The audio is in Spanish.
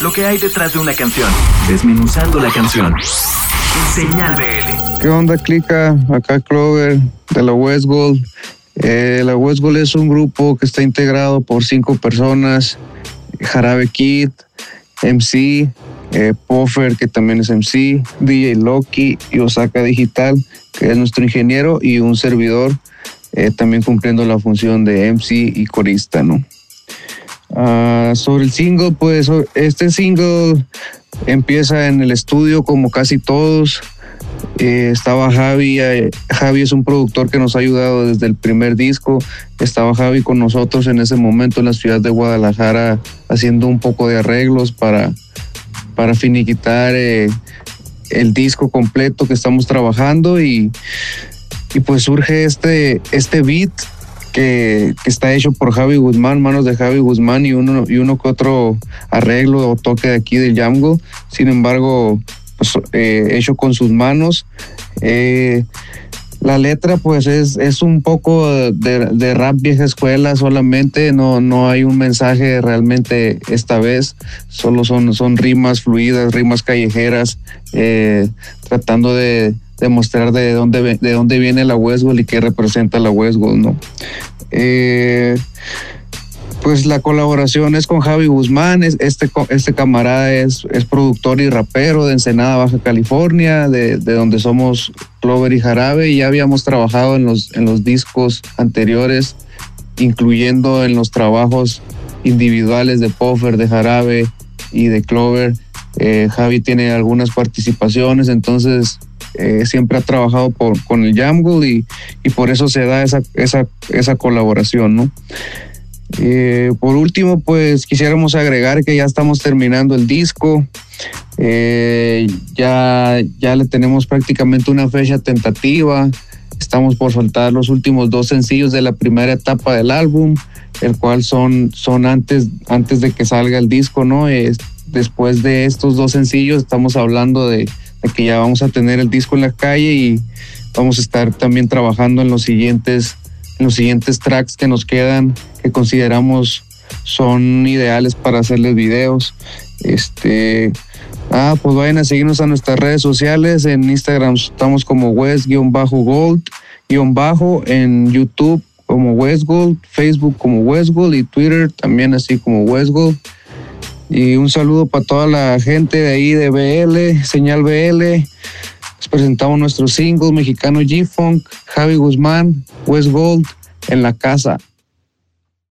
lo que hay detrás de una canción, desmenuzando la canción. Señal BL. ¿Qué onda, Clica? Acá Clover, de la West Gold. Eh, la West Gold es un grupo que está integrado por cinco personas. Jarabe Kid, MC, eh, Poffer, que también es MC, DJ Loki y Osaka Digital, que es nuestro ingeniero, y un servidor, eh, también cumpliendo la función de MC y corista, ¿no? Ah, sobre el single, pues este single empieza en el estudio como casi todos. Eh, estaba Javi, eh, Javi es un productor que nos ha ayudado desde el primer disco. Estaba Javi con nosotros en ese momento en la ciudad de Guadalajara haciendo un poco de arreglos para, para finiquitar eh, el disco completo que estamos trabajando y, y pues surge este, este beat que, está hecho por Javi Guzmán, manos de Javi Guzmán y uno, y uno que otro arreglo o toque de aquí del Jamgo. Sin embargo, pues, eh, hecho con sus manos. Eh, la letra pues es, es un poco de, rap vieja escuela solamente, no, no hay un mensaje realmente esta vez, solo son, son rimas fluidas, rimas callejeras, eh, tratando de, demostrar de dónde, de dónde viene la Westworld y qué representa la Westworld, ¿no? Eh, pues la colaboración es con Javi Guzmán, este, este camarada es, es productor y rapero de Ensenada, Baja California, de, donde somos Clover y Jarabe, y ya habíamos trabajado en los, en los discos anteriores, incluyendo en los trabajos individuales de Poffer, de Jarabe y de Clover. Eh, Javi tiene algunas participaciones, entonces eh, siempre ha trabajado con el Jamgood y, por eso se da esa, colaboración. Eh, por último, pues quisiéramos agregar que ya estamos terminando el disco. Eh, ya, ya le tenemos prácticamente una fecha tentativa. Estamos por soltar los últimos dos sencillos de la primera etapa del álbum, el cual son, antes, de que salga el disco, ¿no? después de estos dos sencillos estamos hablando de, que ya vamos a tener el disco en la calle y vamos a estar también trabajando en los siguientes, en los siguientes tracks que nos quedan, que consideramos son ideales para hacerles videos. Este, ah, pues vayan a seguirnos a nuestras redes sociales. En Instagram estamos como West-Gold, bajo, en YouTube como Westgold, Facebook como Westgold y Twitter también así como Westgold. Y un saludo para toda la gente de ahí de BL, Señal BL. Les presentamos nuestro single mexicano G-Funk, Javi Guzmán, West Gold en la casa.